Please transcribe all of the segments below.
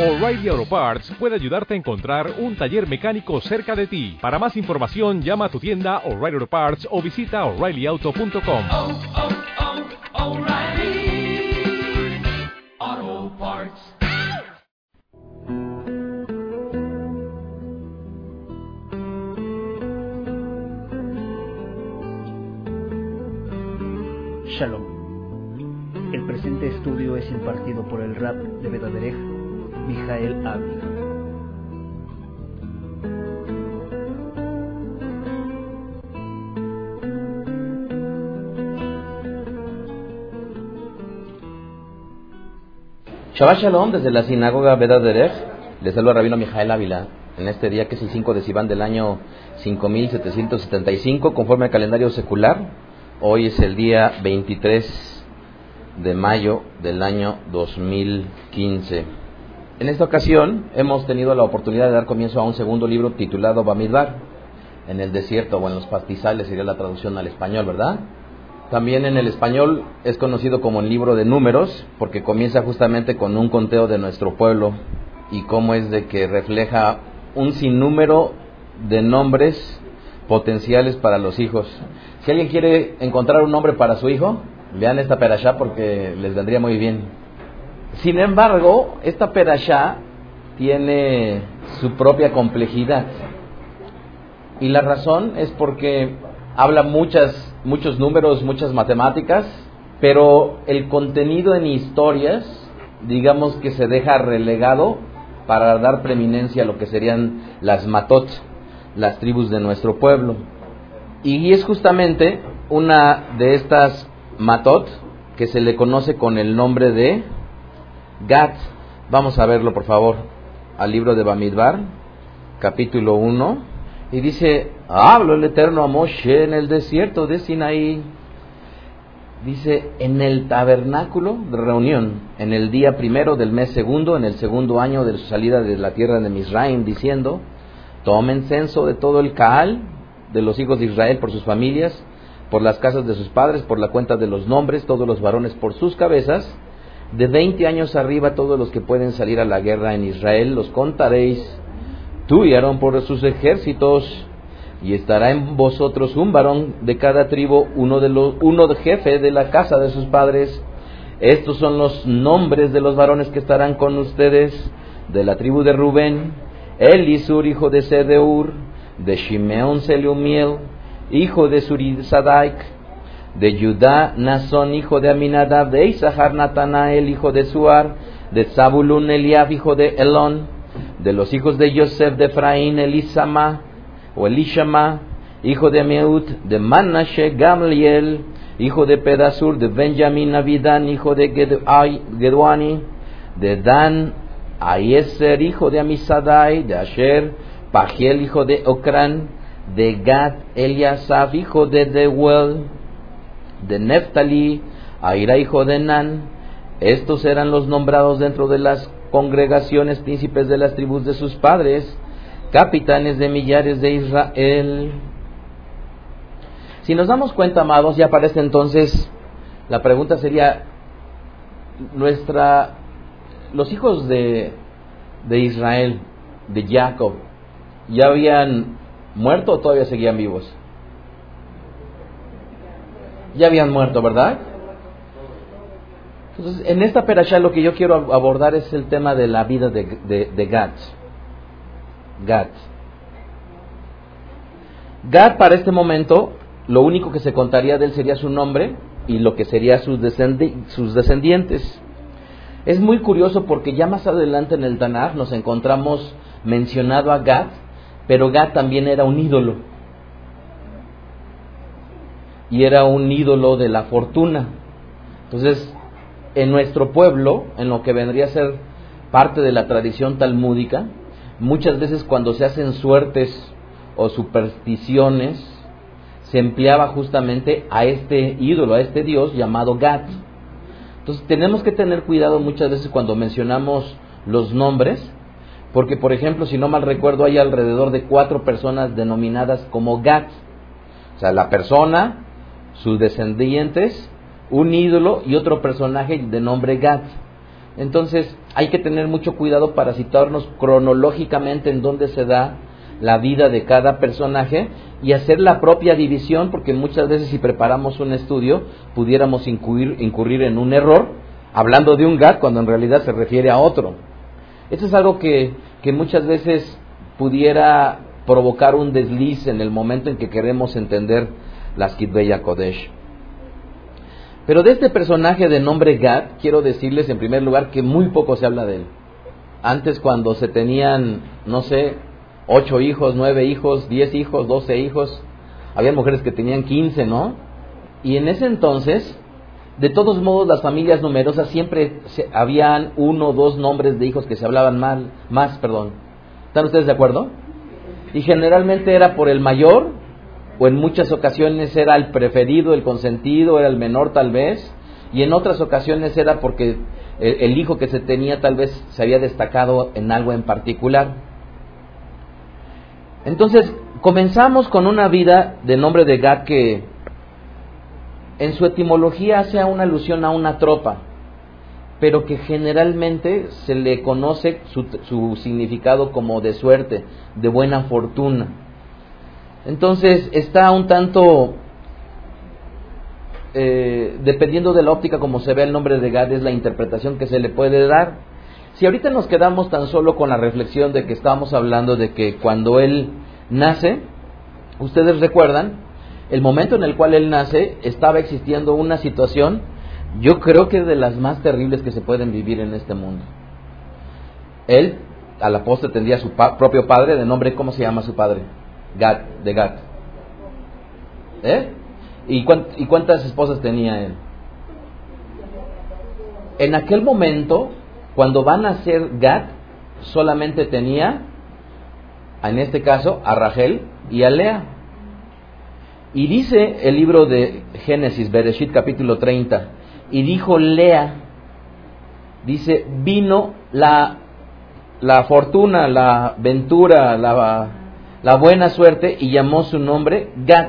O'Reilly Auto Parts puede ayudarte a encontrar un taller mecánico cerca de ti. Para más información, llama a tu tienda O'Reilly Auto Parts o visita oreillyauto.com. oh, oh, Parts. Shalom. El presente estudio es impartido por el rap de Bedaderech, Mijael Ávila. Shabbat Shalom desde la sinagoga Bedad Derech. Les saluda Rabino Mijael Ávila en este día que es el 5 de Sivan del año 5775 conforme al calendario secular. Hoy es el día 23 de mayo del año 2015. En esta ocasión hemos tenido la oportunidad de dar comienzo a un segundo libro titulado Bamidbar, en el desierto o en los pastizales sería la traducción al español, ¿verdad? También en el español es conocido como el libro de números porque comienza justamente con un conteo de nuestro pueblo y cómo es de que refleja un sinnúmero de nombres potenciales para los hijos. Si alguien quiere encontrar un nombre para su hijo, vean esta perashá porque les vendría muy bien. Sin embargo, esta perashá tiene su propia complejidad. Y la razón es porque habla muchas, muchos números, muchas matemáticas, pero el contenido en historias, digamos que se deja relegado para dar preeminencia a lo que serían las matot, las tribus de nuestro pueblo. Y es justamente una de estas matot que se le conoce con el nombre de Gat. Vamos a verlo, por favor, al libro de Bamidbar, capítulo 1. Y dice, hablo el Eterno a Moshe en el desierto de Sinaí. Dice, en el tabernáculo de reunión, en el día primero del mes segundo, en el segundo año de su salida de la tierra de Misraim, diciendo, tomen censo de todo el Caal, de los hijos de Israel por sus familias, por las casas de sus padres, por la cuenta de los nombres, todos los varones por sus cabezas, de veinte años arriba todos los que pueden salir a la guerra en Israel, los contaréis, tú y Aarón por sus ejércitos, y estará en vosotros un varón de cada tribu, uno de los, uno de jefe de la casa de sus padres. Estos son los nombres de los varones que estarán con ustedes, de la tribu de Rubén, Elisur, hijo de Sedeur, de Shimeón Seleumiel, hijo de Surisadaik, de Judá, Nazón, hijo de Aminadab, de Isahar, Natanael, hijo de Suar, de Zabulun, Eliab, hijo de Elón, de los hijos de Yosef, de Efraín, Elisama, o Elishama, hijo de Meut, de Manashe, Gamliel, hijo de Pedasur, de Benjamín, Avidan, hijo de Geduani, de Dan, Ayeser, hijo de Amisadai, de Asher, Pagiel, hijo de Ocran, de Gad, Eliasaf, hijo de Deuel, de Neftali, Aira, hijo de Nan. Estos eran los nombrados dentro de las congregaciones príncipes de las tribus de sus padres, capitanes de millares de Israel. Si nos damos cuenta, amados, ya aparece entonces la pregunta sería nuestra los hijos de de Israel, de Jacob, ya habían muerto o todavía seguían vivos? Ya habían muerto, ¿verdad? Entonces, en esta perashá lo que yo quiero abordar es el tema de la vida de, de, de Gad. Gad. Gad para este momento, lo único que se contaría de él sería su nombre y lo que sería sus, sus descendientes. Es muy curioso porque ya más adelante en el Tanaj nos encontramos mencionado a Gad, pero Gad también era un ídolo. Y era un ídolo de la fortuna. Entonces, en nuestro pueblo, en lo que vendría a ser parte de la tradición talmúdica, muchas veces cuando se hacen suertes o supersticiones, se empleaba justamente a este ídolo, a este dios llamado Gad. Entonces tenemos que tener cuidado muchas veces cuando mencionamos los nombres, porque por ejemplo, si no mal recuerdo, hay alrededor de cuatro personas denominadas como Gad. O sea, la persona, sus descendientes, un ídolo y otro personaje de nombre Gad. Entonces hay que tener mucho cuidado para situarnos cronológicamente en dónde se da la vida de cada personaje y hacer la propia división, porque muchas veces si preparamos un estudio pudiéramos incurrir, incurrir en un error hablando de un GAT cuando en realidad se refiere a otro. Eso es algo que, que muchas veces pudiera provocar un desliz en el momento en que queremos entender las Kitbeya Kodesh. Pero de este personaje de nombre Gad, quiero decirles en primer lugar que muy poco se habla de él. Antes cuando se tenían, no sé, ocho hijos, nueve hijos, diez hijos, doce hijos, había mujeres que tenían quince, ¿no? Y en ese entonces, de todos modos, las familias numerosas siempre se, habían uno o dos nombres de hijos que se hablaban mal, más, perdón. ¿Están ustedes de acuerdo? Y generalmente era por el mayor o en muchas ocasiones era el preferido, el consentido, era el menor tal vez, y en otras ocasiones era porque el, hijo que se tenía tal vez se había destacado en algo en particular. Entonces, comenzamos con una vida de nombre de Gad que en su etimología hace una alusión a una tropa, pero que generalmente se le conoce su significado como de suerte, de buena fortuna. Entonces está un tanto, eh, dependiendo de la óptica como se ve el nombre de Gad, es la interpretación que se le puede dar. Si ahorita nos quedamos tan solo con la reflexión de que estamos hablando de que cuando él nace, ustedes recuerdan, el momento en el cual él nace estaba existiendo una situación, yo creo que de las más terribles que se pueden vivir en este mundo. Él, a la postre, tendría su propio padre, de nombre, ¿cómo se llama su padre? Gat, de Gat. ¿Eh? ¿Y, cuánt ¿Y cuántas esposas tenía él? En aquel momento, cuando van a ser Gat, solamente tenía, en este caso, a Rachel y a Lea. Y dice el libro de Génesis, Bereshit capítulo 30, y dijo Lea, dice, vino la, la fortuna, la ventura, la, la buena suerte y llamó su nombre Gad.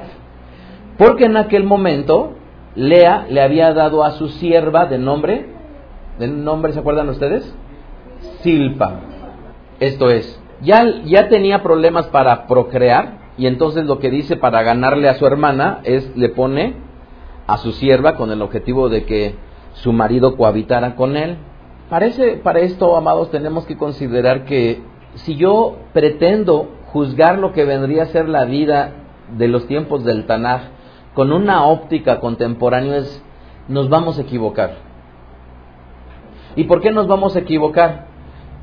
Porque en aquel momento Lea le había dado a su sierva de nombre, ¿de nombre se acuerdan ustedes? Silpa. Esto es, ya, ya tenía problemas para procrear y entonces lo que dice para ganarle a su hermana es le pone a su sierva con el objetivo de que su marido cohabitara con él. Parece, para esto, amados, tenemos que considerar que si yo pretendo juzgar lo que vendría a ser la vida de los tiempos del Tanaj con una óptica contemporánea es, nos vamos a equivocar. ¿Y por qué nos vamos a equivocar?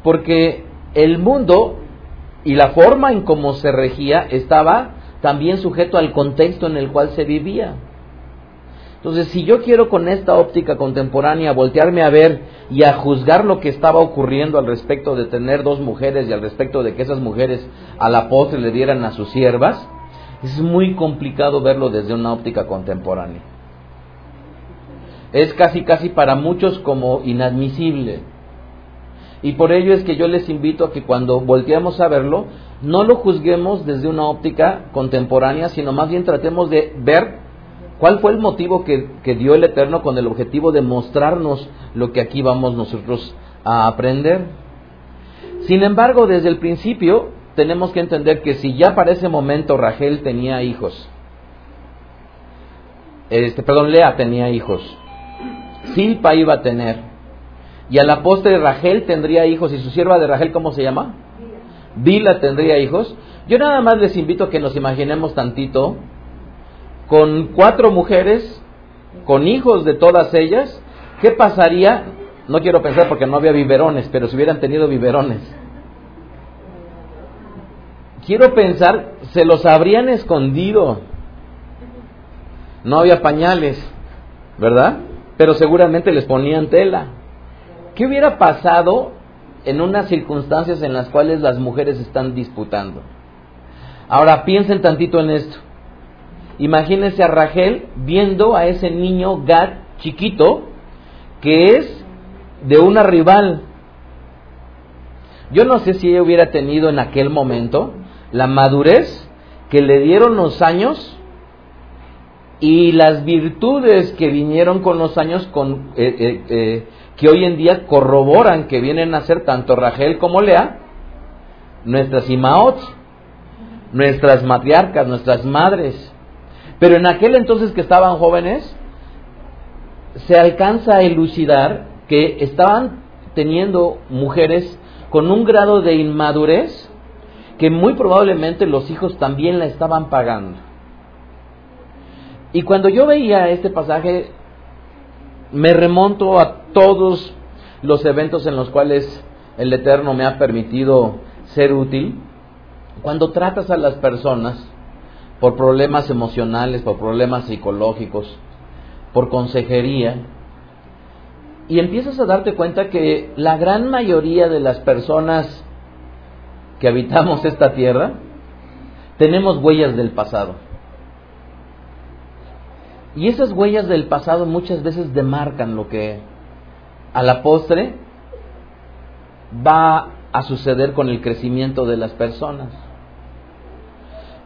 Porque el mundo y la forma en cómo se regía estaba también sujeto al contexto en el cual se vivía. Entonces, si yo quiero con esta óptica contemporánea voltearme a ver y a juzgar lo que estaba ocurriendo al respecto de tener dos mujeres y al respecto de que esas mujeres a la postre le dieran a sus siervas, es muy complicado verlo desde una óptica contemporánea. Es casi casi para muchos como inadmisible. Y por ello es que yo les invito a que cuando volteemos a verlo, no lo juzguemos desde una óptica contemporánea, sino más bien tratemos de ver cuál fue el motivo que, que, dio el Eterno con el objetivo de mostrarnos lo que aquí vamos nosotros a aprender. Sin embargo, desde el principio tenemos que entender que si ya para ese momento Rachel tenía hijos, este, perdón, Lea tenía hijos, Silpa iba a tener, y a la postre Rachel tendría hijos, y su sierva de Rachel, ¿cómo se llama? Bila tendría hijos. Yo nada más les invito a que nos imaginemos tantito con cuatro mujeres, con hijos de todas ellas, ¿qué pasaría? No quiero pensar porque no había biberones, pero si hubieran tenido biberones. Quiero pensar, se los habrían escondido. No había pañales, ¿verdad? Pero seguramente les ponían tela. ¿Qué hubiera pasado en unas circunstancias en las cuales las mujeres están disputando? Ahora piensen tantito en esto. Imagínense a Rachel viendo a ese niño Gad chiquito que es de una rival. Yo no sé si ella hubiera tenido en aquel momento la madurez que le dieron los años y las virtudes que vinieron con los años, con, eh, eh, eh, que hoy en día corroboran que vienen a ser tanto Rachel como Lea, nuestras Imaot, nuestras matriarcas, nuestras madres. Pero en aquel entonces que estaban jóvenes, se alcanza a elucidar que estaban teniendo mujeres con un grado de inmadurez que muy probablemente los hijos también la estaban pagando. Y cuando yo veía este pasaje, me remonto a todos los eventos en los cuales el Eterno me ha permitido ser útil. Cuando tratas a las personas por problemas emocionales, por problemas psicológicos, por consejería, y empiezas a darte cuenta que la gran mayoría de las personas que habitamos esta tierra tenemos huellas del pasado. Y esas huellas del pasado muchas veces demarcan lo que a la postre va a suceder con el crecimiento de las personas.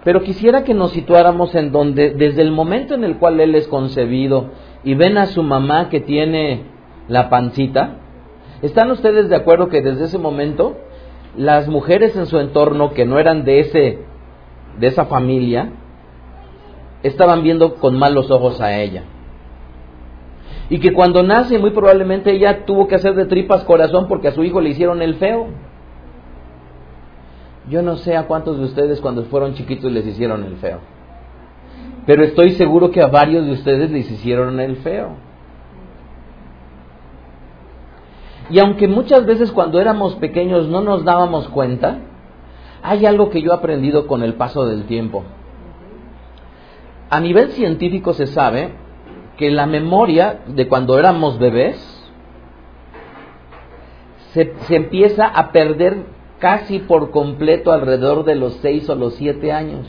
Pero quisiera que nos situáramos en donde desde el momento en el cual él es concebido y ven a su mamá que tiene la pancita, ¿están ustedes de acuerdo que desde ese momento las mujeres en su entorno que no eran de ese de esa familia estaban viendo con malos ojos a ella? Y que cuando nace muy probablemente ella tuvo que hacer de tripas corazón porque a su hijo le hicieron el feo. Yo no sé a cuántos de ustedes cuando fueron chiquitos les hicieron el feo. Pero estoy seguro que a varios de ustedes les hicieron el feo. Y aunque muchas veces cuando éramos pequeños no nos dábamos cuenta, hay algo que yo he aprendido con el paso del tiempo. A nivel científico se sabe que la memoria de cuando éramos bebés se, se empieza a perder casi por completo alrededor de los 6 o los 7 años.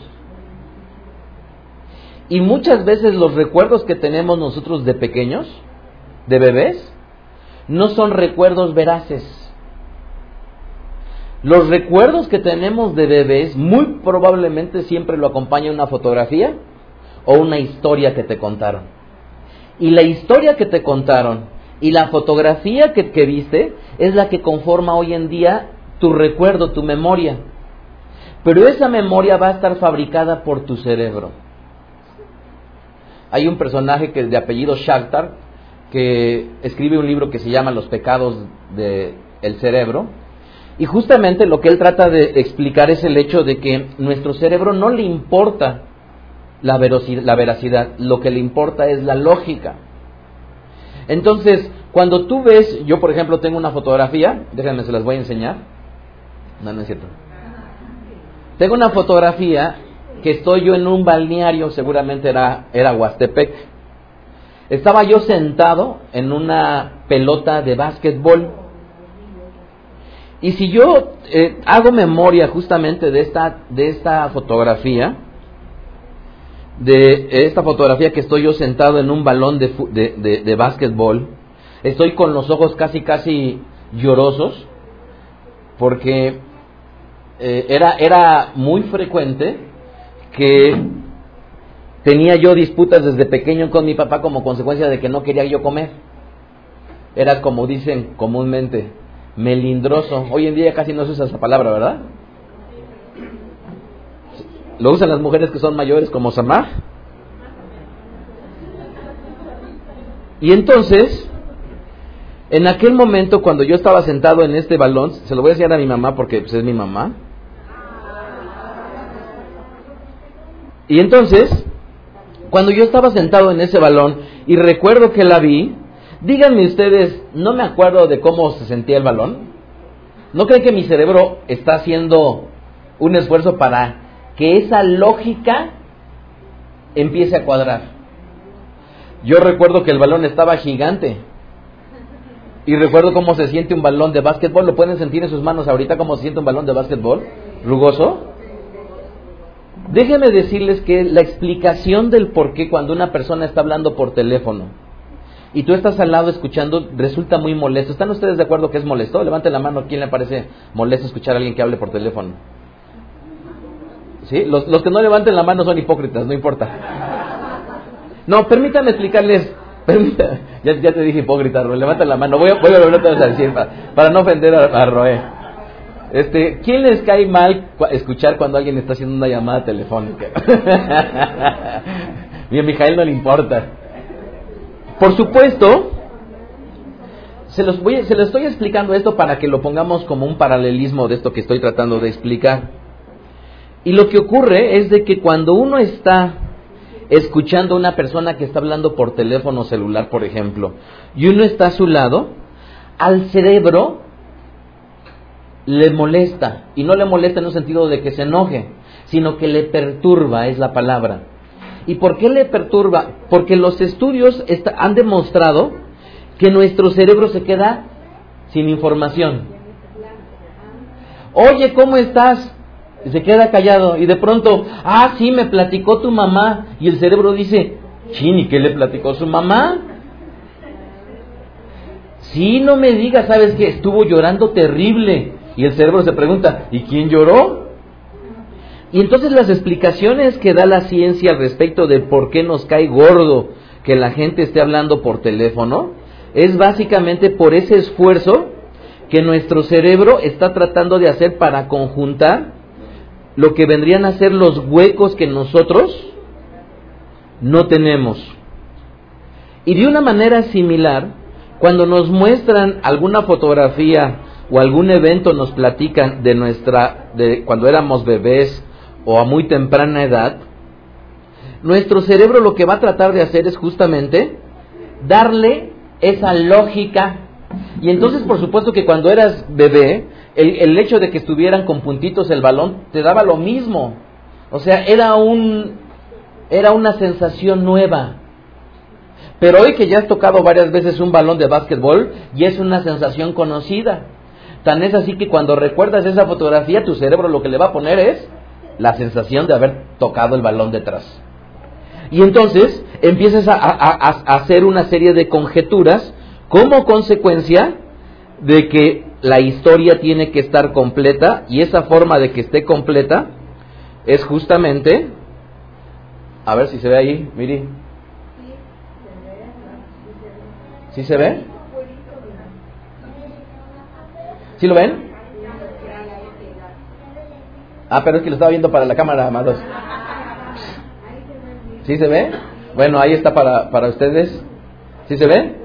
Y muchas veces los recuerdos que tenemos nosotros de pequeños, de bebés, no son recuerdos veraces. Los recuerdos que tenemos de bebés muy probablemente siempre lo acompaña una fotografía o una historia que te contaron. Y la historia que te contaron y la fotografía que, que viste es la que conforma hoy en día tu recuerdo, tu memoria. Pero esa memoria va a estar fabricada por tu cerebro. Hay un personaje que de apellido Shakhtar que escribe un libro que se llama Los pecados del el cerebro. Y justamente lo que él trata de explicar es el hecho de que nuestro cerebro no le importa la, la veracidad, lo que le importa es la lógica. Entonces, cuando tú ves, yo por ejemplo tengo una fotografía, déjenme se las voy a enseñar. No, no es cierto. Tengo una fotografía que estoy yo en un balneario, seguramente era, era Huastepec. Estaba yo sentado en una pelota de básquetbol. Y si yo eh, hago memoria justamente de esta, de esta fotografía, de esta fotografía que estoy yo sentado en un balón de, de, de, de básquetbol, estoy con los ojos casi, casi llorosos, porque eh, era, era muy frecuente que Tenía yo disputas desde pequeño con mi papá como consecuencia de que no quería yo comer. Era como dicen comúnmente, melindroso. Hoy en día casi no se usa esa palabra, ¿verdad? Lo usan las mujeres que son mayores como Samar. Y entonces, en aquel momento cuando yo estaba sentado en este balón, se lo voy a enseñar a mi mamá porque pues, es mi mamá. Y entonces, cuando yo estaba sentado en ese balón y recuerdo que la vi, díganme ustedes, no me acuerdo de cómo se sentía el balón. ¿No creen que mi cerebro está haciendo un esfuerzo para que esa lógica empiece a cuadrar? Yo recuerdo que el balón estaba gigante. Y recuerdo cómo se siente un balón de básquetbol. ¿Lo pueden sentir en sus manos ahorita cómo se siente un balón de básquetbol? ¿Rugoso? Déjenme decirles que la explicación del por qué cuando una persona está hablando por teléfono y tú estás al lado escuchando resulta muy molesto. ¿Están ustedes de acuerdo que es molesto? Levanten la mano, ¿quién le parece molesto escuchar a alguien que hable por teléfono? ¿Sí? Los, los que no levanten la mano son hipócritas, no importa. No, permítame explicarles. Ya, ya te dije hipócrita, Roe. Levanta la mano. Voy a, voy a volver a decir para, no ofender a, a Roe. Este, ¿Quién les cae mal cu- escuchar cuando alguien está haciendo una llamada telefónica? Y a Mijael no le importa. Por supuesto, se los, voy, se los estoy explicando esto para que lo pongamos como un paralelismo de esto que estoy tratando de explicar. Y lo que ocurre es de que cuando uno está escuchando a una persona que está hablando por teléfono celular, por ejemplo, y uno está a su lado, al cerebro le molesta, y no le molesta en un sentido de que se enoje, sino que le perturba, es la palabra. ¿Y por qué le perturba? Porque los estudios han demostrado que nuestro cerebro se queda sin información. Oye, ¿cómo estás? Y se queda callado y de pronto, ah, sí, me platicó tu mamá. Y el cerebro dice, chini, ¿qué le platicó su mamá? Sí, no me digas, sabes que estuvo llorando terrible. Y el cerebro se pregunta, ¿y quién lloró? Y entonces las explicaciones que da la ciencia al respecto de por qué nos cae gordo que la gente esté hablando por teléfono es básicamente por ese esfuerzo que nuestro cerebro está tratando de hacer para conjuntar lo que vendrían a ser los huecos que nosotros no tenemos. Y de una manera similar, cuando nos muestran alguna fotografía o algún evento nos platican de nuestra de cuando éramos bebés o a muy temprana edad, nuestro cerebro lo que va a tratar de hacer es justamente darle esa lógica. Y entonces, por supuesto que cuando eras bebé, el, hecho de que estuvieran con puntitos el balón te daba lo mismo. O sea, era un era una sensación nueva. Pero hoy que ya has tocado varias veces un balón de básquetbol, y es una sensación conocida. Tan es así que cuando recuerdas esa fotografía, tu cerebro lo que le va a poner es la sensación de haber tocado el balón detrás. Y entonces empiezas a- a hacer una serie de conjeturas como consecuencia de que la historia tiene que estar completa y esa forma de que esté completa es justamente, a ver si se ve ahí, miri. ¿Sí se ve? ¿Sí lo ven? Ah, pero es que lo estaba viendo para la cámara, amados. ¿Sí se ve? Bueno, ahí está para, para ustedes. ¿Sí se ve?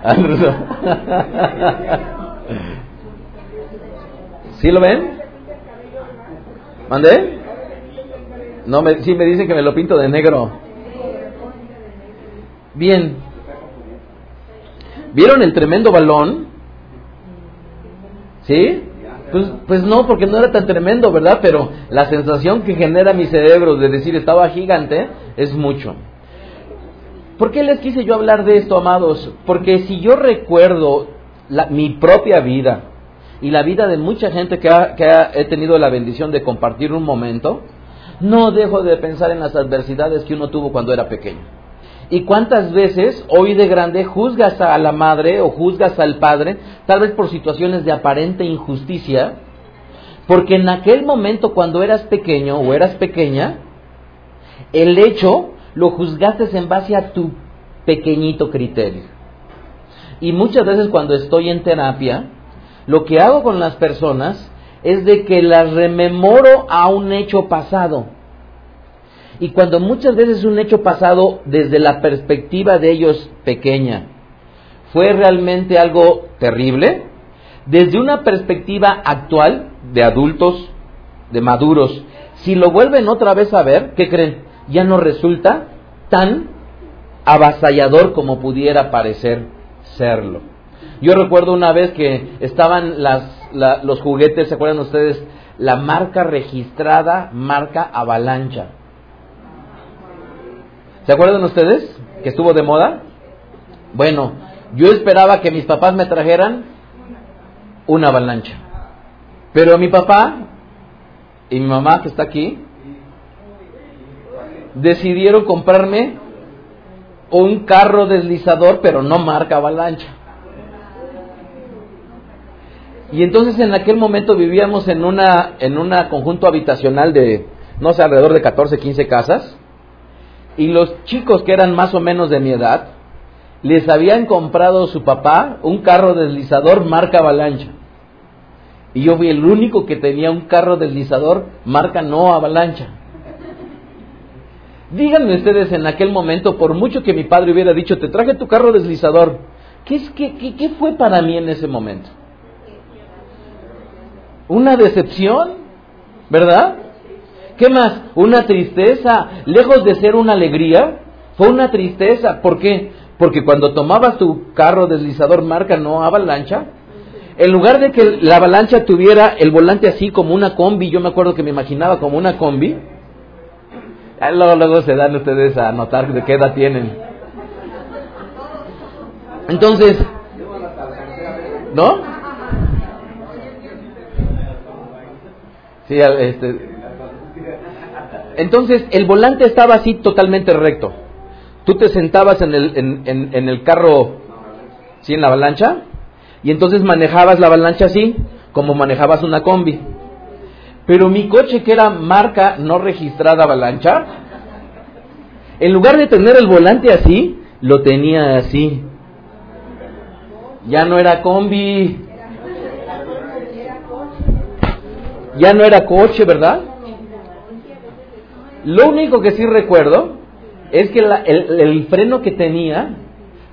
¿Sí lo ven? ¿Mandé? No, me, sí me dicen que me lo pinto de negro. Bien. ¿Vieron el tremendo balón? ¿Sí? Pues, pues no, porque no era tan tremendo, ¿verdad? Pero la sensación que genera mi cerebro de decir estaba gigante es mucho. ¿Por qué les quise yo hablar de esto, amados? Porque si yo recuerdo mi propia vida y la vida de mucha gente que ha- he tenido la bendición de compartir un momento, no dejo de pensar en las adversidades que uno tuvo cuando era pequeño. ¿Y cuántas veces hoy de grande juzgas a la madre o juzgas al padre, tal vez por situaciones de aparente injusticia? Porque en aquel momento cuando eras pequeño o eras pequeña, el hecho lo juzgaste en base a tu pequeñito criterio. Y muchas veces cuando estoy en terapia, lo que hago con las personas es de que las rememoro a un hecho pasado. Y cuando muchas veces un hecho pasado desde la perspectiva de ellos pequeña fue realmente algo terrible, desde una perspectiva actual de adultos, de maduros, si lo vuelven otra vez a ver, ¿qué creen? Ya no resulta tan avasallador como pudiera parecer serlo. Yo recuerdo una vez que estaban los juguetes, ¿se acuerdan ustedes? La marca registrada, marca avalancha. ¿Se acuerdan ustedes que estuvo de moda? Bueno, yo esperaba que mis papás me trajeran una avalancha. Pero mi papá y mi mamá que está aquí decidieron comprarme un carro deslizador, pero no marca avalancha. Y entonces en aquel momento vivíamos en una en una conjunto habitacional de no sé, alrededor de 14, 15 casas. y los chicos que eran más o menos de mi edad, les habían comprado su papá un carro deslizador marca Avalancha. Y yo fui el único que tenía un carro deslizador marca no Avalancha. Díganme ustedes en aquel momento, por mucho que mi padre hubiera dicho, te traje tu carro deslizador, ¿qué, es, qué, qué, qué fue para mí en ese momento? Una decepción, ¿verdad? ¿Qué más? Una tristeza. Lejos de ser una alegría, fue una tristeza. ¿Por qué? Porque cuando tomabas tu carro deslizador marca no avalancha, en lugar de que la avalancha tuviera el volante así como una combi, yo me acuerdo que me imaginaba como una combi, luego, luego se dan ustedes a notar de qué edad tienen. Entonces, ¿no? Sí, este, entonces el volante estaba así totalmente recto. Tú te sentabas en el, en, en, el carro, ¿sí? En la avalancha, y entonces manejabas la avalancha así, como manejabas una combi. Pero mi coche, que era marca no registrada avalancha, en lugar de tener el volante así, lo tenía así. Ya no era combi. Ya no era coche, ¿verdad? Lo único que sí recuerdo es que el, freno que tenía,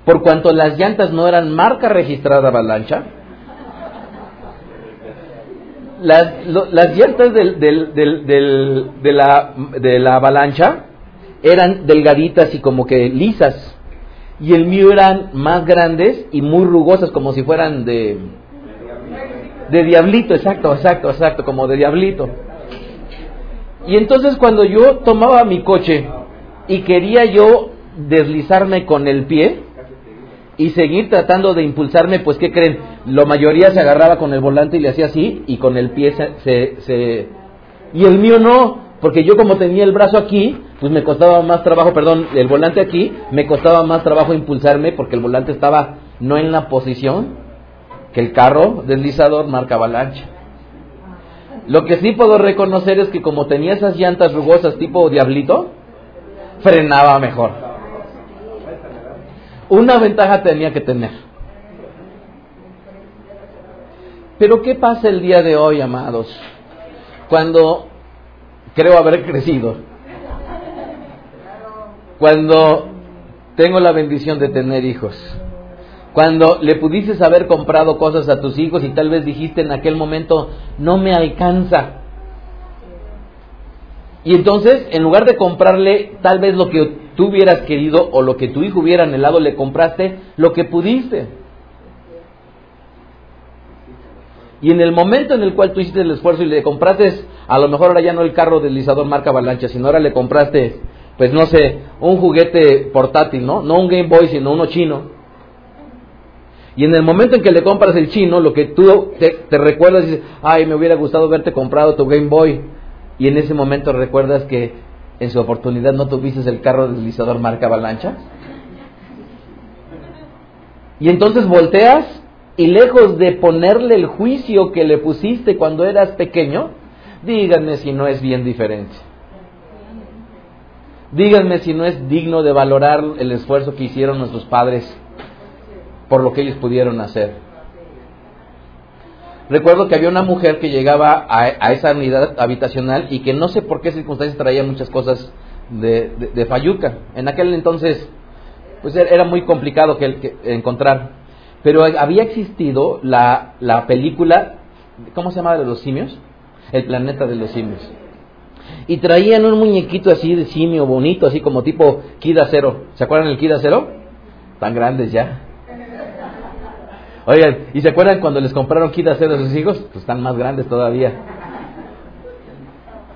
por cuanto las llantas no eran marca registrada avalancha, las, las llantas del, de, la, de la avalancha eran delgaditas y como que lisas. Y el mío eran más grandes y muy rugosas, como si fueran de... De diablito, exacto, exacto, exacto, como de diablito. Y entonces cuando yo tomaba mi coche y quería yo deslizarme con el pie y seguir tratando de impulsarme, pues ¿qué creen? La mayoría se agarraba con el volante y le hacía así y con el pie se, se, Y el mío no, porque yo como tenía el brazo aquí, pues me costaba más trabajo, perdón, el volante aquí, me costaba más trabajo impulsarme porque el volante estaba no en la posición que el carro deslizador marca avalancha. Lo que sí puedo reconocer es que como tenía esas llantas rugosas tipo diablito, frenaba mejor. Una ventaja tenía que tener. Pero ¿qué pasa el día de hoy, amados? Cuando creo haber crecido. Cuando tengo la bendición de tener hijos cuando le pudiste haber comprado cosas a tus hijos y tal vez dijiste en aquel momento, no me alcanza. Y entonces, en lugar de comprarle tal vez lo que tú hubieras querido o lo que tu hijo hubiera anhelado, le compraste lo que pudiste. Y en el momento en el cual tú hiciste el esfuerzo y le compraste, a lo mejor ahora ya no el carro deslizador marca avalancha, sino ahora le compraste, pues no sé, un juguete portátil, ¿no? No un Game Boy, sino uno chino. Y en el momento en que le compras el chino, lo que tú te, recuerdas y dices, ay, me hubiera gustado verte comprado tu Game Boy. Y en ese momento recuerdas que en su oportunidad no tuviste el carro deslizador marca avalancha. Y entonces volteas y lejos de ponerle el juicio que le pusiste cuando eras pequeño, díganme si no es bien diferente. Díganme si no es digno de valorar el esfuerzo que hicieron nuestros padres por lo que ellos pudieron hacer. Recuerdo que había una mujer que llegaba a, esa unidad habitacional y que no sé por qué circunstancias traía muchas cosas de, de, Fayuca. En aquel entonces, pues era muy complicado que, encontrar. Pero había existido la, la película, ¿cómo se llama de los simios? El planeta de los simios. Y traían un muñequito así de simio bonito, así como tipo Kida Cero. ¿Se acuerdan del Kida Cero? Tan grandes ya. Oigan, ¿y se acuerdan cuando les compraron kit a sus hijos? Pues están más grandes todavía.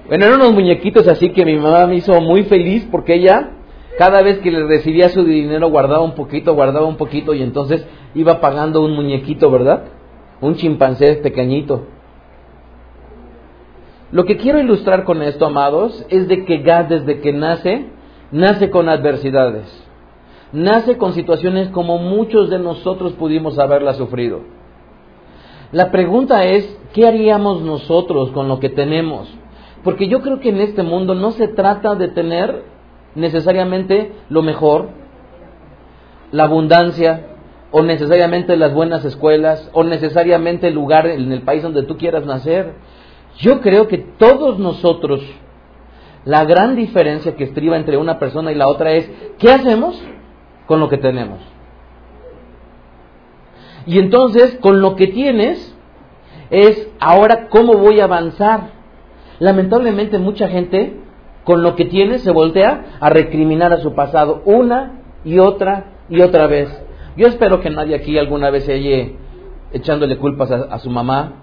Bueno, eran unos muñequitos así que mi mamá me hizo muy feliz porque ella cada vez que le recibía su dinero guardaba un poquito, guardaba un poquito y entonces iba pagando un muñequito, ¿verdad? Un chimpancé pequeñito. Lo que quiero ilustrar con esto, amados, es de que Gad desde que nace, nace con adversidades nace con situaciones como muchos de nosotros pudimos haberla sufrido. La pregunta es, ¿qué haríamos nosotros con lo que tenemos? Porque yo creo que en este mundo no se trata de tener necesariamente lo mejor, la abundancia, o necesariamente las buenas escuelas, o necesariamente el lugar en el país donde tú quieras nacer. Yo creo que todos nosotros, la gran diferencia que estriba entre una persona y la otra es, ¿qué hacemos con lo que tenemos? Y entonces, con lo que tienes, es ahora cómo voy a avanzar. Lamentablemente mucha gente con lo que tiene se voltea a recriminar a su pasado una y otra y otra vez. Yo espero que nadie aquí alguna vez se haya echándole culpas a, a su mamá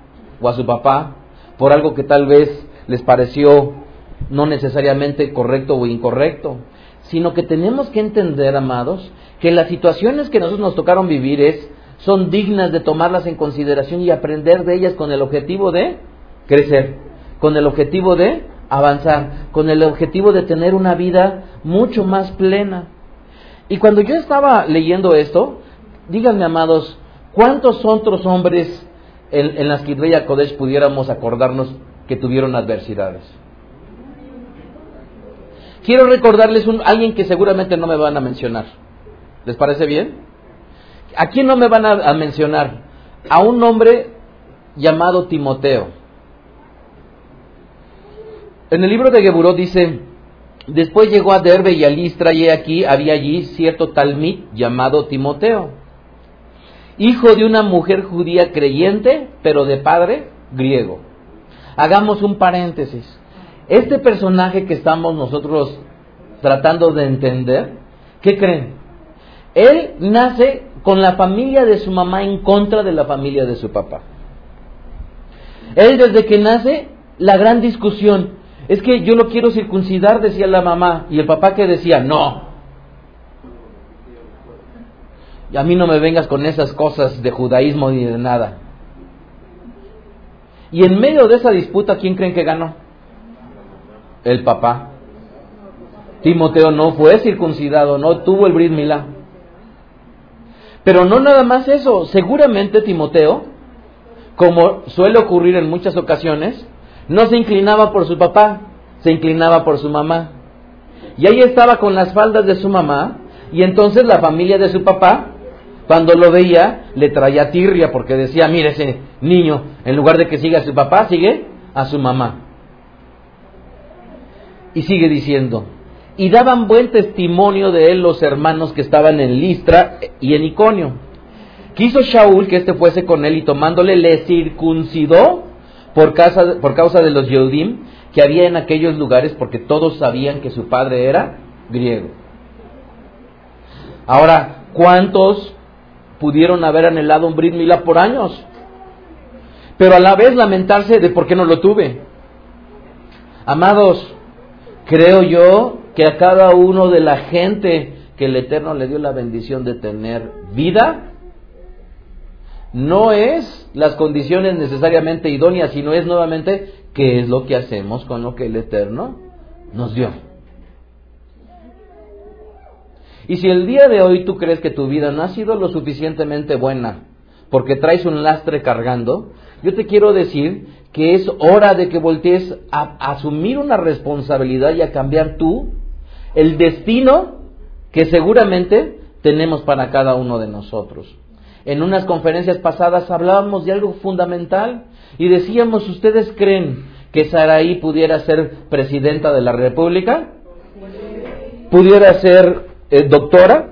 o a su papá por algo que tal vez les pareció no necesariamente correcto o incorrecto, sino que tenemos que entender, amados, que las situaciones que nosotros nos tocaron vivir es, son dignas de tomarlas en consideración y aprender de ellas con el objetivo de crecer, con el objetivo de avanzar, con el objetivo de tener una vida mucho más plena. Y cuando yo estaba leyendo esto, díganme, amados, ¿cuántos otros hombres en, las Kidreya Kodesh pudiéramos acordarnos que tuvieron adversidades? Quiero recordarles un, alguien que seguramente no me van a mencionar. ¿Les parece bien? ¿A quién no me van a, mencionar? A un hombre llamado Timoteo. En el libro de Geburó dice, después llegó a Derbe y a Listra y aquí había allí cierto talmid llamado Timoteo, hijo de una mujer judía creyente, pero de padre griego. Hagamos un paréntesis. Este personaje que estamos nosotros tratando de entender, ¿qué creen? Él nace con la familia de su mamá en contra de la familia de su papá. Él desde que nace, la gran discusión, es que yo lo quiero circuncidar, decía la mamá, y el papá que decía, no. Y a mí no me vengas con esas cosas de judaísmo ni de nada. Y en medio de esa disputa, ¿quién creen que ganó? El papá. Timoteo no fue circuncidado, no tuvo el brit. Pero no nada más eso, seguramente Timoteo, como suele ocurrir en muchas ocasiones, no se inclinaba por su papá, se inclinaba por su mamá. Y ahí estaba con las faldas de su mamá, y entonces la familia de su papá, cuando lo veía, le traía tirria porque decía, mire ese niño, en lugar de que siga a su papá, sigue a su mamá. Y sigue diciendo, y daban buen testimonio de él los hermanos que estaban en Listra y en Iconio. Quiso Shaul que éste fuese con él y tomándole le circuncidó por causa, por causa de los Yehudim que había en aquellos lugares porque todos sabían que su padre era griego. Ahora, ¿cuántos pudieron haber anhelado un Brit Milá por años? Pero a la vez lamentarse de por qué no lo tuve. Amados, creo yo que a cada uno de la gente que el Eterno le dio la bendición de tener vida, no es las condiciones necesariamente idóneas, sino es nuevamente qué es lo que hacemos con lo que el Eterno nos dio. Y si el día de hoy tú crees que tu vida no ha sido lo suficientemente buena porque traes un lastre cargando, yo te quiero decir que es hora de que voltees a, asumir una responsabilidad y a cambiar tú el destino que seguramente tenemos para cada uno de nosotros. En unas conferencias pasadas hablábamos de algo fundamental y decíamos, ¿ustedes creen que Saraí pudiera ser presidenta de la República? ¿Pudiera ser eh, doctora?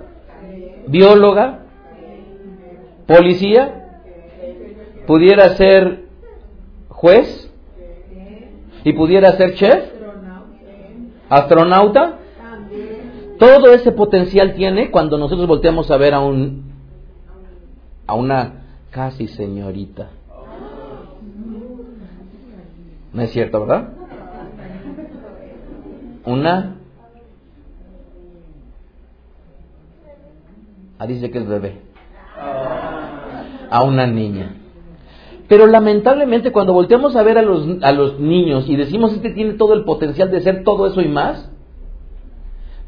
¿Bióloga? ¿Policía? ¿Pudiera ser juez? ¿Y pudiera ser chef? ¿Astronauta? Todo ese potencial tiene cuando nosotros volteamos a ver a un a una casi señorita. No es cierto, ¿verdad? Una ah, dice que es bebé. A una niña. Pero lamentablemente cuando volteamos a ver a los, a los niños y decimos este tiene todo el potencial de ser todo eso y más,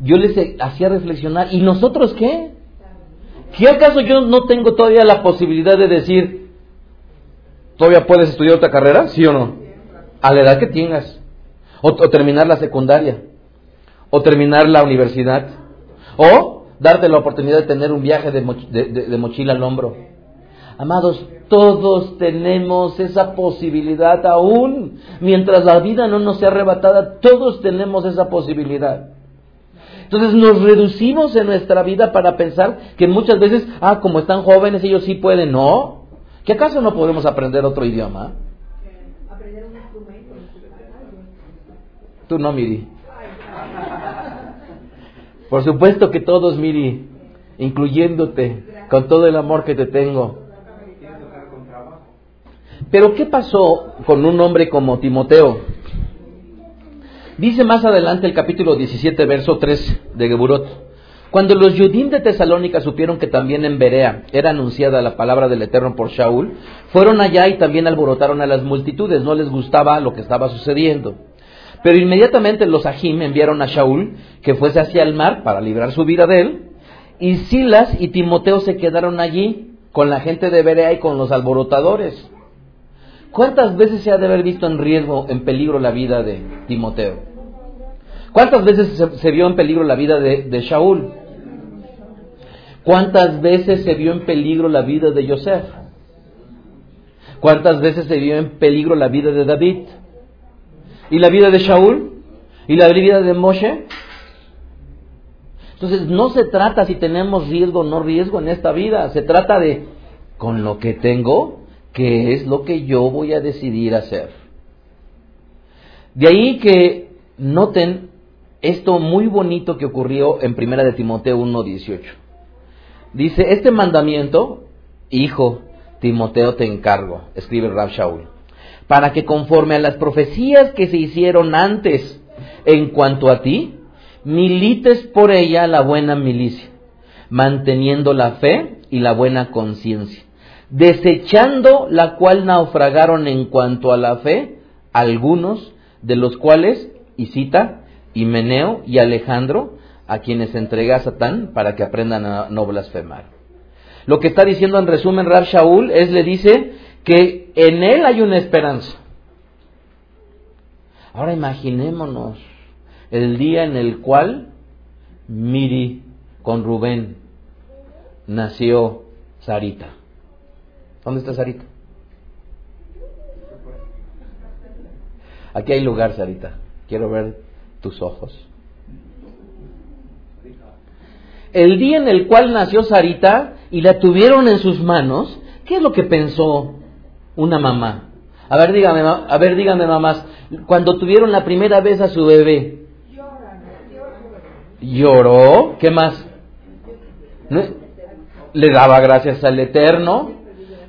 yo les hacía reflexionar, ¿y nosotros qué? ¿Qué acaso yo no tengo todavía la posibilidad de decir, todavía puedes estudiar otra carrera? ¿Sí o no? A la edad que tengas. O, terminar la secundaria. o terminar la universidad, o darte la oportunidad de tener un viaje de, moch- de mochila al hombro. Amados, todos tenemos esa posibilidad aún. Mientras la vida no nos sea arrebatada, todos tenemos esa posibilidad. Entonces nos reducimos en nuestra vida para pensar que muchas veces, ah, como están jóvenes, ellos sí pueden. No. ¿Que acaso no podemos aprender otro idioma? Tú no, Miri. Por supuesto que todos, Miri, incluyéndote, con todo el amor que te tengo. Pero ¿qué pasó con un hombre como Timoteo? Dice más adelante el capítulo 17, verso 3 de Geburot. Cuando los Yudim de Tesalónica supieron que también en Berea era anunciada la palabra del Eterno por Shaul, fueron allá y también alborotaron a las multitudes, no les gustaba lo que estaba sucediendo. Pero inmediatamente los Ajim enviaron a Shaul que fuese hacia el mar para librar su vida de él, y Silas y Timoteo se quedaron allí con la gente de Berea y con los alborotadores. ¿Cuántas veces se ha de haber visto en riesgo, en peligro la vida de Timoteo? ¿Cuántas veces se, vio en peligro la vida de, de Shaul? ¿Cuántas veces se vio en peligro la vida de Joseph? ¿Cuántas veces se vio en peligro la vida de David? ¿Y la vida de Shaul? ¿Y la vida de Moshe? Entonces no se trata si tenemos riesgo o no riesgo en esta vida, se trata de con lo que tengo, qué es lo que yo voy a decidir hacer. De ahí que noten esto muy bonito que ocurrió en Primera de Timoteo 1:18. Dice, "Este mandamiento, hijo Timoteo te encargo", escribe Rab Shaul, "para que conforme a las profecías que se hicieron antes en cuanto a ti, milites por ella la buena milicia, manteniendo la fe y la buena conciencia, desechando la cual naufragaron en cuanto a la fe algunos de los cuales, y cita, Himeneo y Alejandro, a quienes entrega a Satán para que aprendan a no blasfemar. Lo que está diciendo en resumen Rab Shaul es, le dice que en él hay una esperanza. Ahora imaginémonos el día en el cual Miri con Rubén nació Sarita. ¿Dónde está Sarita? Aquí hay lugar, Sarita. Quiero ver tus ojos. El día en el cual nació Sarita y la tuvieron en sus manos, ¿qué es lo que pensó una mamá? A ver, dígame, a ver, dígame mamás, cuando tuvieron la primera vez a su bebé, lloró, ¿qué más? Le daba gracias al Eterno,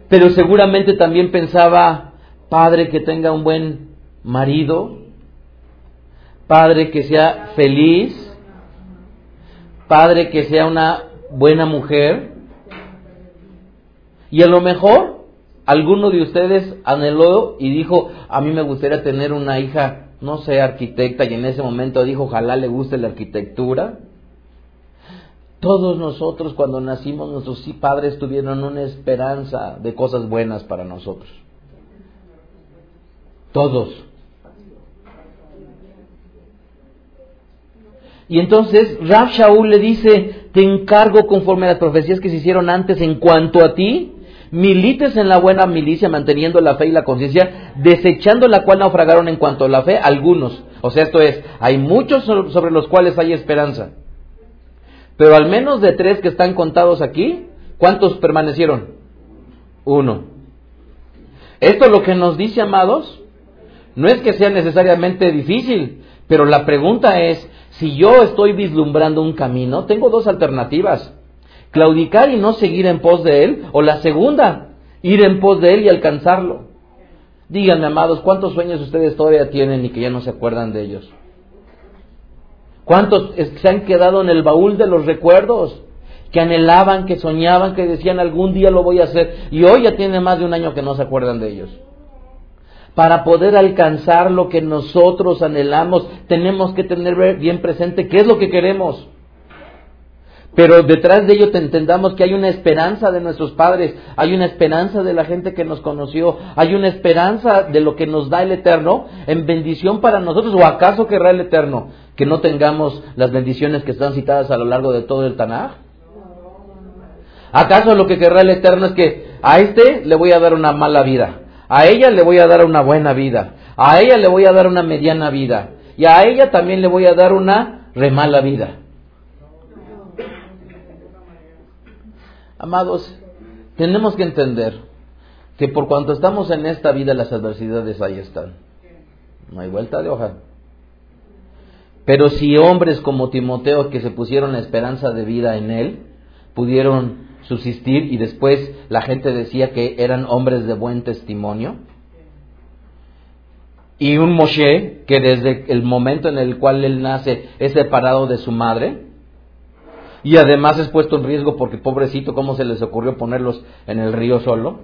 pero seguramente también pensaba, Padre, que tenga un buen marido, Padre, que sea feliz, Padre, que sea una buena mujer. Y a lo mejor alguno de ustedes anheló y dijo, a mí me gustaría tener una hija, no sé, arquitecta, y en ese momento dijo, ojalá le guste la arquitectura. Todos nosotros cuando nacimos, nuestros padres tuvieron una esperanza de cosas buenas para nosotros. Todos. Y entonces Rab Shaul le dice, te encargo conforme a las profecías que se hicieron antes en cuanto a ti, milites en la buena milicia, manteniendo la fe y la conciencia, desechando la cual naufragaron en cuanto a la fe algunos. O sea, esto es, hay muchos so- sobre los cuales hay esperanza. Pero al menos de tres que están contados aquí, ¿cuántos permanecieron? Uno. Esto lo que nos dice, amados, no es que sea necesariamente difícil, pero la pregunta es, si yo estoy vislumbrando un camino, tengo dos alternativas. Claudicar y no seguir en pos de él, o la segunda, ir en pos de él y alcanzarlo. Díganme, amados, ¿cuántos sueños ustedes todavía tienen y que ya no se acuerdan de ellos? ¿Cuántos se han quedado en el baúl de los recuerdos? Que anhelaban, que soñaban, que decían algún día lo voy a hacer y hoy ya tiene más de un año que no se acuerdan de ellos. Para poder alcanzar lo que nosotros anhelamos, tenemos que tener bien presente qué es lo que queremos. Pero detrás de ello te entendamos que hay una esperanza de nuestros padres, hay una esperanza de la gente que nos conoció, hay una esperanza de lo que nos da el Eterno en bendición para nosotros, o acaso querrá el Eterno que no tengamos las bendiciones que están citadas a lo largo de todo el Tanaj? ¿Acaso lo que querrá el Eterno es que a este le voy a dar una mala vida, a ella le voy a dar una buena vida, a ella le voy a dar una mediana vida y a ella también le voy a dar una remala vida? Amados, tenemos que entender que por cuanto estamos en esta vida las adversidades ahí están. No hay vuelta de hoja. Pero si hombres como Timoteo que se pusieron la esperanza de vida en él, pudieron subsistir y después la gente decía que eran hombres de buen testimonio, y un Moshe que desde el momento en el cual él nace es separado de su madre, y además es puesto en riesgo porque pobrecito, ¿cómo se les ocurrió ponerlos en el río solo?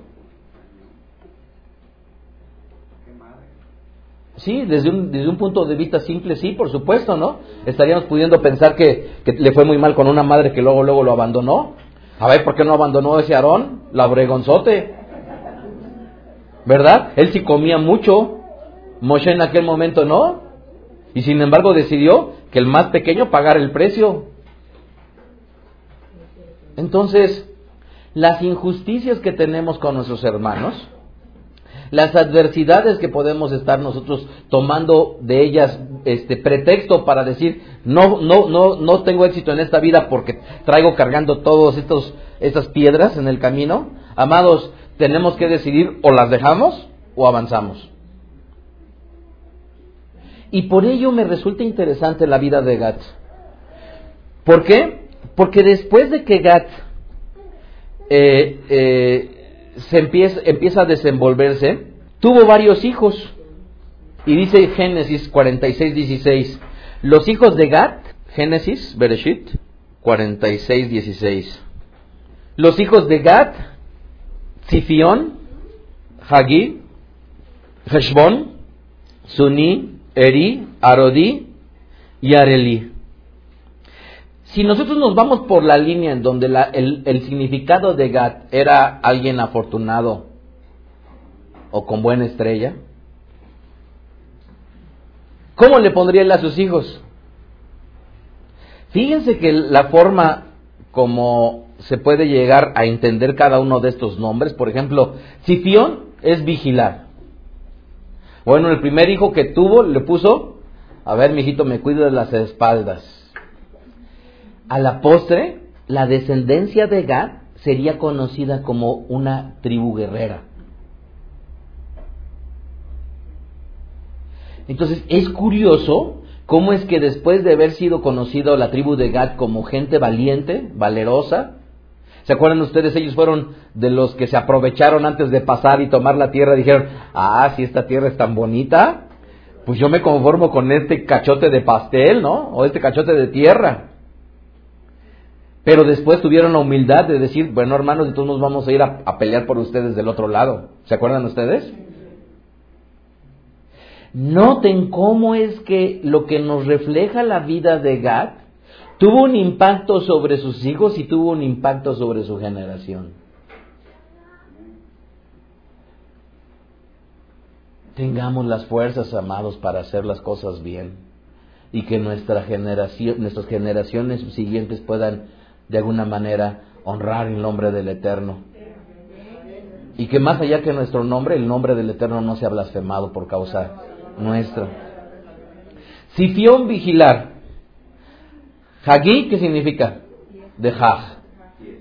Sí, desde un, desde un punto de vista simple, sí, por supuesto, ¿no? Estaríamos pudiendo pensar que, le fue muy mal con una madre que luego, luego lo abandonó. A ver, ¿por qué no abandonó ese Aarón? La bregonzote. ¿Verdad? Él sí comía mucho. Moshe en aquel momento no. Y sin embargo decidió que el más pequeño pagara el precio. Entonces, las injusticias que tenemos con nuestros hermanos, las adversidades que podemos estar nosotros tomando de ellas este pretexto para decir no no no no tengo éxito en esta vida porque traigo cargando todos estos estas piedras en el camino amados tenemos que decidir o las dejamos o avanzamos. Y por ello me resulta interesante la vida de Gat. ¿por qué? porque después de que Gat eh, eh, se empieza, empieza a desenvolverse, tuvo varios hijos. Y dice Génesis 46, 16, los hijos de Gad, Génesis, Bereshit, 46, 16. Los hijos de Gad, Sifión, Hagí, Heshbon, Suní, Eri, Arodí y Areli. Si nosotros nos vamos por la línea en donde la, el, significado de Gad era alguien afortunado o con buena estrella, ¿cómo le pondría él a sus hijos? Fíjense que la forma como se puede llegar a entender cada uno de estos nombres, por ejemplo, Sifión es vigilar. Bueno, el primer hijo que tuvo le puso, a ver, mijito, me cuido de las espaldas a la postre, la descendencia de Gad sería conocida como una tribu guerrera. Entonces es curioso cómo es que después de haber sido conocido la tribu de Gad como gente valiente, valerosa, ¿se acuerdan ustedes? Ellos fueron de los que se aprovecharon antes de pasar y tomar la tierra, dijeron, ah, si esta tierra es tan bonita, pues yo me conformo con este cachote de pastel, ¿no? O este cachote de tierra. Pero después tuvieron la humildad de decir, bueno hermanos, entonces nos vamos a ir a, a, pelear por ustedes del otro lado. ¿Se acuerdan ustedes? Noten cómo es que lo que nos refleja la vida de Gad tuvo un impacto sobre sus hijos y tuvo un impacto sobre su generación. Tengamos las fuerzas, amados, para hacer las cosas bien y que nuestra generación, nuestras generaciones siguientes puedan de alguna manera honrar el nombre del Eterno. Y que más allá que nuestro nombre, el nombre del Eterno no sea blasfemado por causa nuestra. Sifión vigilar. Hagí, ¿qué significa? De Hag,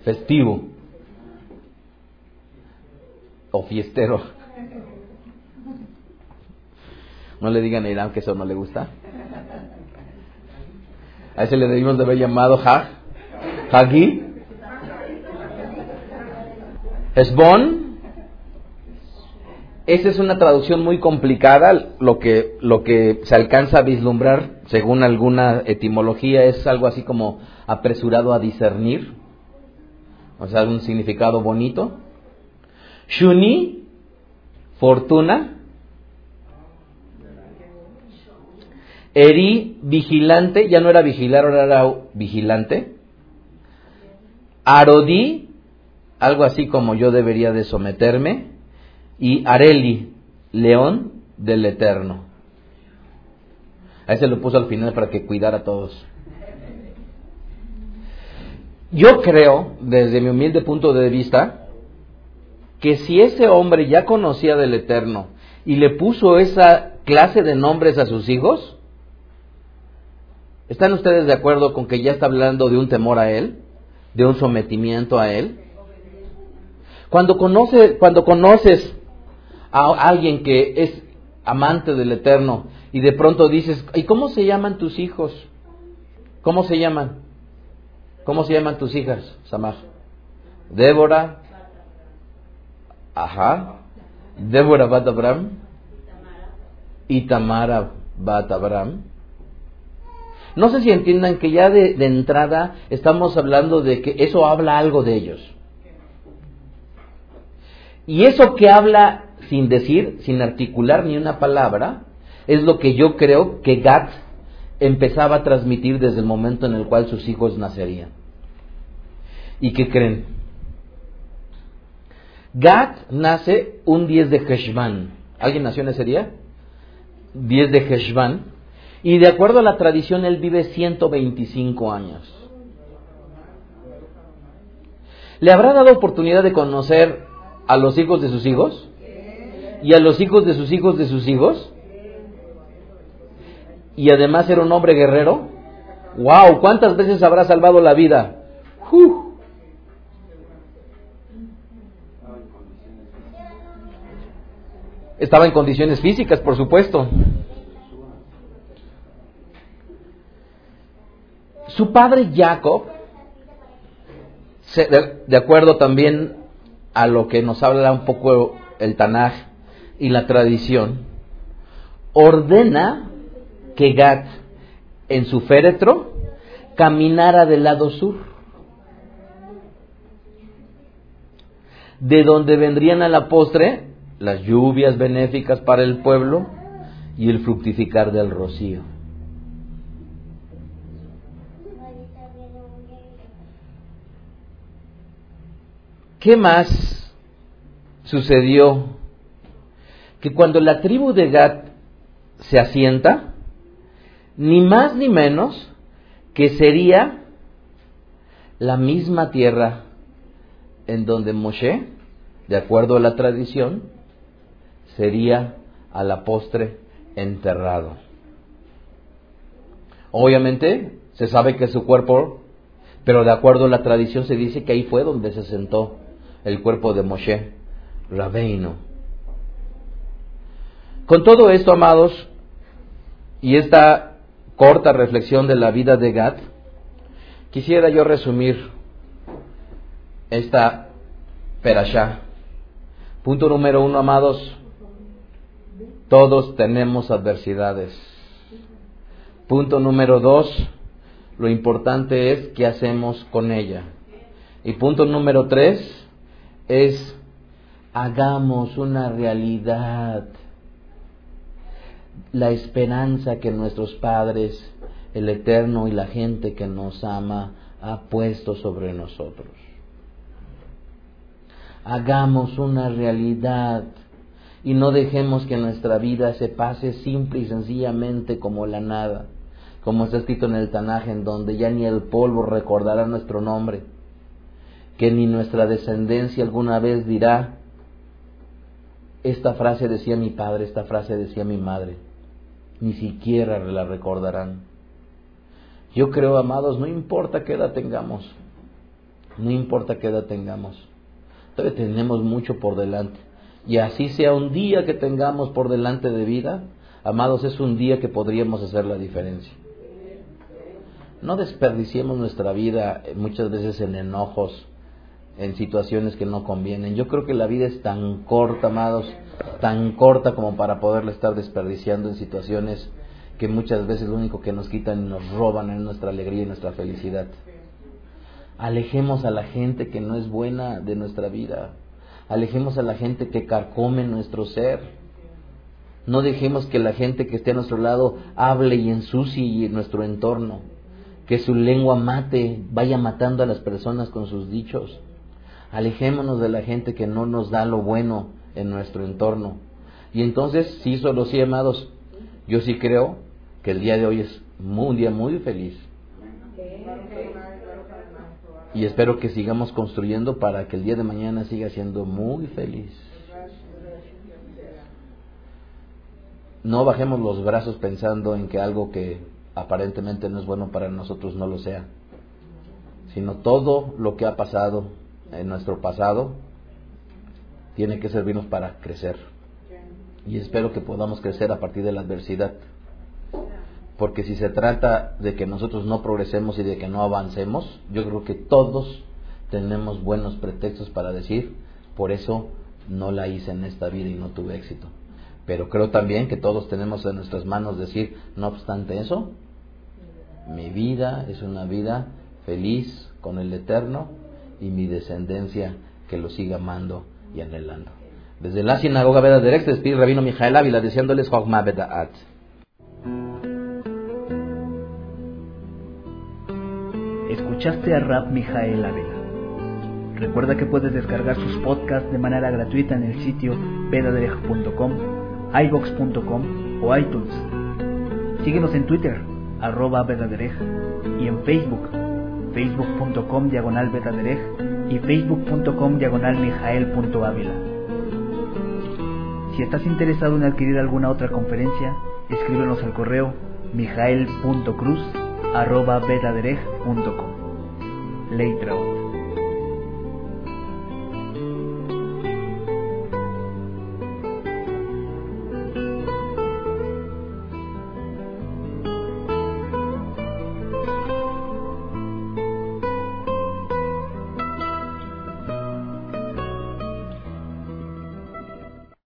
festivo. O fiestero. No le digan a Irán que eso no le gusta. A ese le debimos de haber llamado Hag Hagi, Esbon. Esa es una traducción muy complicada. Lo que, lo que se alcanza a vislumbrar, según alguna etimología, es algo así como apresurado a discernir. O sea, un significado bonito. Shuni, fortuna. Eri, vigilante, ya no era vigilar, ahora era vigilante. Arodí, algo así como yo debería de someterme, y Areli, león del Eterno. A ese lo puso al final para que cuidara a todos. Yo creo, desde mi humilde punto de vista, que si ese hombre ya conocía del Eterno y le puso esa clase de nombres a sus hijos, ¿están ustedes de acuerdo con que ya está hablando de un temor a Él? ¿De un sometimiento a Él? Cuando, conoce, cuando conoces a alguien que es amante del Eterno y de pronto dices, ¿y cómo se llaman tus hijos? ¿Cómo se llaman? ¿Cómo se llaman tus hijas, Samar? Débora. Ajá. Débora Bat Abraham. Y Tamara Bat Abraham. No sé si entiendan que ya de, entrada estamos hablando de que eso habla algo de ellos. Y eso que habla sin decir, sin articular ni una palabra, es lo que yo creo que Gat empezaba a transmitir desde el momento en el cual sus hijos nacerían. ¿Y qué creen? Gat nace un 10 de Heshvan. ¿Alguien nació en ese día? 10 de Heshvan. Y de acuerdo a la tradición, él vive 125 años. ¿Le habrá dado oportunidad de conocer a los hijos de sus hijos? ¿Y a los hijos de sus hijos de sus hijos? y además era un hombre guerrero. ¡Wow! ¿Cuántas veces habrá salvado la vida? Estaba en condiciones físicas, por supuesto. Su padre Jacob, de acuerdo también a lo que nos habla un poco el Tanaj y la tradición, ordena que Gad en su féretro caminara del lado sur, de donde vendrían a la postre las lluvias benéficas para el pueblo y el fructificar del rocío. ¿Qué más sucedió? Que cuando la tribu de Gad se asienta, ni más ni menos que sería la misma tierra en donde Moshe, de acuerdo a la tradición, sería a la postre enterrado. Obviamente se sabe que su cuerpo, pero de acuerdo a la tradición se dice que ahí fue donde se sentó el cuerpo de Moshe, Rabeino. Con todo esto, amados, y esta corta reflexión de la vida de Gad, quisiera yo resumir esta perashá. Punto número uno, amados, todos tenemos adversidades. Punto número dos, lo importante es qué hacemos con ella. Y punto número tres es hagamos una realidad la esperanza que nuestros padres, el Eterno y la gente que nos ama ha puesto sobre nosotros. Hagamos una realidad y no dejemos que nuestra vida se pase simple y sencillamente como la nada, como está escrito en el Tanaje, en donde ya ni el polvo recordará nuestro nombre, que ni nuestra descendencia alguna vez dirá, esta frase decía mi padre, esta frase decía mi madre ni siquiera la recordarán. Yo creo, amados, no importa qué edad tengamos, no importa qué edad tengamos, todavía tenemos mucho por delante. Y así sea un día que tengamos por delante de vida, amados, es un día que podríamos hacer la diferencia. No desperdiciemos nuestra vida muchas veces en enojos, en situaciones que no convienen. Yo creo que la vida es tan corta, amados, tan corta como para poderla estar desperdiciando en situaciones que muchas veces lo único que nos quitan y nos roban es nuestra alegría y nuestra felicidad. Alejemos a la gente que no es buena de nuestra vida. Alejemos a la gente que carcome nuestro ser. No dejemos que la gente que esté a nuestro lado hable y ensucie nuestro entorno. Que su lengua mate, vaya matando a las personas con sus dichos. Alejémonos de la gente que no nos da lo bueno en nuestro entorno. Y entonces, sí, solo sí, amados, yo sí creo que el día de hoy es un día muy feliz. Y espero que sigamos construyendo para que el día de mañana siga siendo muy feliz. No bajemos los brazos pensando en que algo que aparentemente no es bueno para nosotros no lo sea, sino todo lo que ha pasado en nuestro pasado tiene que servirnos para crecer. Y espero que podamos crecer a partir de la adversidad. Porque si se trata de que nosotros no progresemos y de que no avancemos, yo creo que todos tenemos buenos pretextos para decir, por eso no la hice en esta vida y no tuve éxito. Pero creo también que todos tenemos en nuestras manos decir, no obstante eso, mi vida es una vida feliz con el Eterno y mi descendencia que lo siga amando y anhelando. Desde la sinagoga Veda se despide Rabino Mijael Ávila Chogma Bedaat. Escuchaste a Rab Mijael Ávila. Recuerda que puedes descargar sus podcasts de manera gratuita en el sitio vedaderech.com, ibox.com o iTunes. Síguenos en Twitter, arroba Vedaderech, y en Facebook, facebook.com diagonal Vedaderech y facebook.com diagonal mijael.ávila. Si estás interesado en adquirir alguna otra conferencia, escríbenos al correo mijael.cruz arroba betaderech.com. Leitraut.